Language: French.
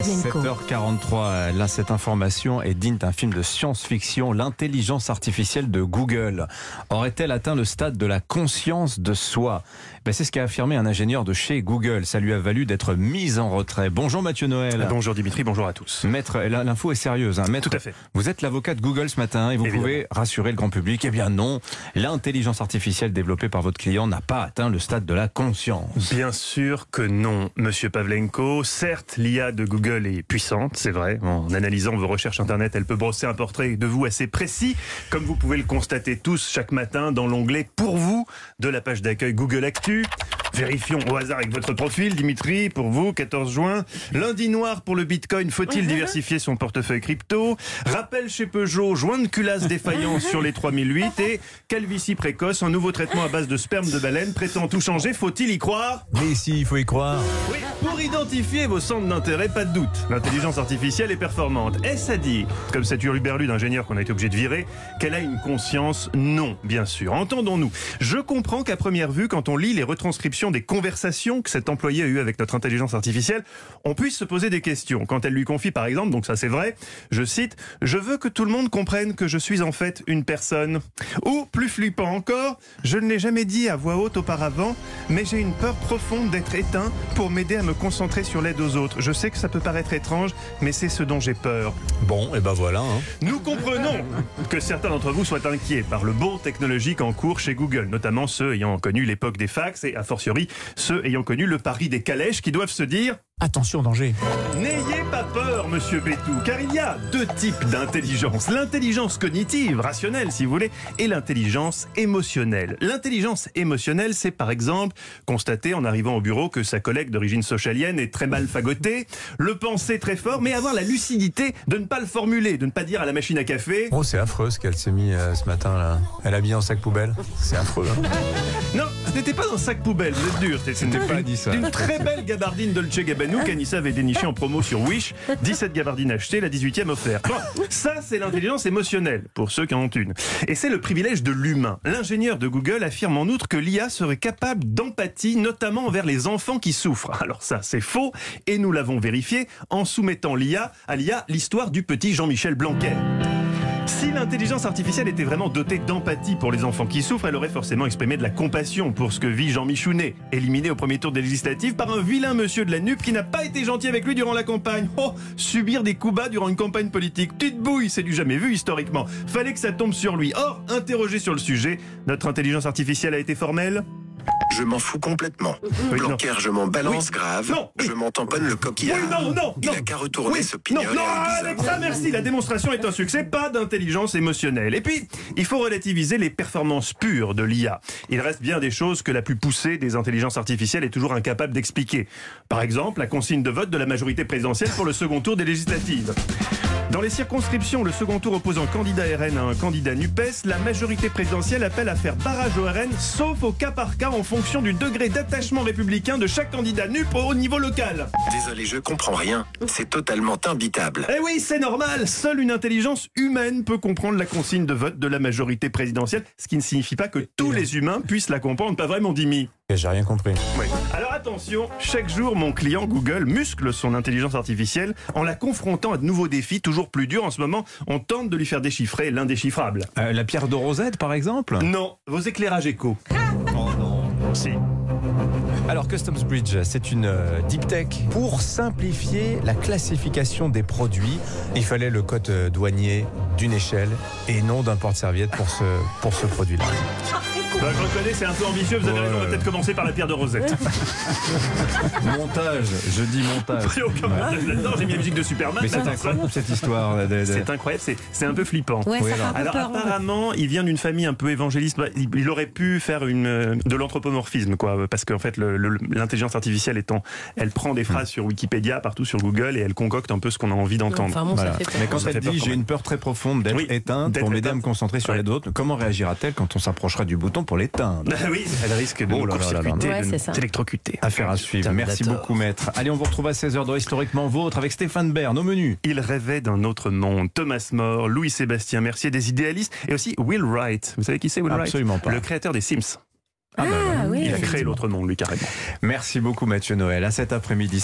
7h43, là cette information est digne d'un film de science-fiction. L'intelligence artificielle de Google aurait-elle atteint le stade de la conscience de soi? Ben, C'est ce qu'a affirmé un ingénieur de chez Google. Ça lui a valu d'être mis en retrait. Bonjour Mathieu Noël. Bonjour Dimitri, bonjour à tous. Maître, l'info est sérieuse. Hein. Maître, Tout à fait. Vous êtes l'avocat de Google ce matin et vous Évidemment. pouvez rassurer le grand public. Eh bien non, l'intelligence artificielle développée par votre client n'a pas atteint le stade de la conscience. Bien sûr que non, monsieur Pavlenko. Certes, l'IA de Google est puissante, c'est vrai. En analysant vos recherches Internet, elle peut brosser un portrait de vous assez précis, comme vous pouvez le constater tous chaque matin dans l'onglet Pour vous de la page d'accueil Google Actu. Vérifions au hasard avec votre profil, Dimitri, pour vous, 14 juin. Lundi noir pour le Bitcoin, faut-il diversifier son portefeuille crypto? Rappel chez Peugeot, joint de culasse défaillance sur les 3008 et calvitie précoce, un nouveau traitement à base de sperme de baleine prétend tout changer, faut-il y croire? Mais si, il faut y croire. oui, pour identifier vos centres d'intérêt, pas de doute. L'intelligence artificielle est performante. Est-ce à dire, comme cet hurluberlu d'ingénieur qu'on a été obligé de virer, qu'elle a une conscience? Non, bien sûr. Entendons-nous. Je comprends qu'à première vue, quand on lit les retranscriptions des conversations que cet employé a eues avec notre intelligence artificielle, on puisse se poser des questions. Quand elle lui confie, par exemple, donc ça c'est vrai, je cite, Je veux que tout le monde comprenne que je suis en fait une personne. Ou, plus flippant encore, je ne l'ai jamais dit à voix haute auparavant, mais j'ai une peur profonde d'être éteint pour m'aider à me concentrer sur l'aide aux autres. Je sais que ça peut paraître étrange, mais c'est ce dont j'ai peur. Bon, et ben voilà. hein. Nous comprenons que certains d'entre vous soient inquiets par le bond technologique en cours chez Google, notamment ceux ayant connu l'époque des fax et a fortiori ceux ayant connu le pari des calèches qui doivent se dire Attention, danger. N'ayez pas peur, monsieur Bétou, car il y a deux types d'intelligence. L'intelligence cognitive, rationnelle si vous voulez, et l'intelligence émotionnelle. L'intelligence émotionnelle, c'est par exemple constater en arrivant au bureau que sa collègue d'origine socialienne est très mal fagotée, le penser très fort, mais avoir la lucidité de ne pas le formuler, de ne pas dire à la machine à café Oh, c'est affreux ce qu'elle s'est mis euh, ce matin là. Elle a mis en sac poubelle. C'est affreux. hein. Non, ce n'était pas un sac poubelle, vous êtes dur. C'était C'était pas pas dit, ça. Une très belle gabardine Dolce Gabbana qu'Anissa avait dénichée en promo sur Wish. 17 gabardines achetées, la 18e offerte. Bon, ça, c'est l'intelligence émotionnelle, pour ceux qui en ont une. Et c'est le privilège de l'humain. L'ingénieur de Google affirme en outre que l'IA serait capable d'empathie, notamment envers les enfants qui souffrent. Alors ça, c'est faux, et nous l'avons vérifié en soumettant l'IA à l'IA l'histoire du petit Jean-Michel Blanquer. Si l'intelligence artificielle était vraiment dotée d'empathie pour les enfants qui souffrent, elle aurait forcément exprimé de la compassion pour ce que vit Jean Michounet, éliminé au premier tour des législatives par un vilain monsieur de la NUP qui n'a pas été gentil avec lui durant la campagne. Oh, subir des coups bas durant une campagne politique. Petite bouille, c'est du jamais vu historiquement. Fallait que ça tombe sur lui. Or, interrogé sur le sujet, notre intelligence artificielle a été formelle Je m'en fous complètement. Oui, non. Blanquer, je m'en balance Oui. grave. Non, oui. Je m'en tamponne le coquillard. Oui, non, non, Il non. a qu'à retourner ce non, pignol. non, bizarre. Alexa, merci. La démonstration est un succès. Pas d'intelligence émotionnelle. Et puis, il faut relativiser les performances pures de l'IA. Il reste bien des choses que la plus poussée des intelligences artificielles est toujours incapable d'expliquer. Par exemple, la consigne de vote de la majorité présidentielle pour le second tour des législatives. Dans les circonscriptions, le second tour opposant candidat RN à un candidat NUPES, la majorité présidentielle appelle à faire barrage au RN, sauf au cas par cas en fonction du degré d'attachement républicain de chaque candidat NUP au niveau local. Désolé, je comprends rien. C'est totalement imbitable. Eh oui, c'est normal. Seule une intelligence humaine peut comprendre la consigne de vote de la majorité présidentielle, ce qui ne signifie pas que tous les humains puissent la comprendre. Pas vraiment, Dimi. J'ai rien compris. Oui. Alors attention, chaque jour, mon client Google muscle son intelligence artificielle en la confrontant à de nouveaux défis toujours plus durs. En ce moment, on tente de lui faire déchiffrer l'indéchiffrable. Euh, la pierre de Rosette, par exemple? Non, vos éclairages échos. Oh non. Si. Alors, Customs Bridge, c'est une euh, deep tech pour simplifier la classification des produits. Il fallait le code euh, douanier d'une échelle et non d'un porte-serviette pour ce, pour ce produit-là. Bah, je reconnais, c'est un peu ambitieux. Vous avez Ouais. raison, on va peut-être commencer par la pierre de Rosette. montage, je dis montage. A aucun là-dedans, j'ai mis la musique de Superman. Mais c'est incroyable cette histoire. C'est incroyable, c'est- un peu flippant. Ouais, Oui, Alors peur. ouais. apparemment, il vient d'une famille un peu évangéliste. Bah, Il aurait pu faire une euh, de l'anthropomorphisme, quoi, parce qu'en fait, l'intelligence artificielle étant, elle prend des phrases sur Wikipédia, partout sur Google, et elle concocte un peu ce qu'on a envie d'entendre. Enfin bon, Voilà. Mais quand Ça elle dit j'ai une peur très profonde d'être Oui, éteinte pour m'aider à me concentrer sur Ouais. les autres, comment réagira-t-elle quand on s'approchera du bouton pour l'éteindre Bah oui, elle risque de Oh là là là Ouais, de électrocuter. Affaire à suivre. Merci beaucoup, maître. Allez, on vous retrouve à 16h dans Historiquement Vôtre avec Stéphane Bern au menu. Il rêvait d'un autre monde. Thomas More, Louis-Sébastien Mercier, des idéalistes, et aussi Will Wright. Vous savez qui c'est Will Wright Absolument pas. Le créateur des Sims. Ah, oui, Il a créé l'autre monde, lui, carrément. Merci beaucoup, Mathieu Noël. À cet après-midi.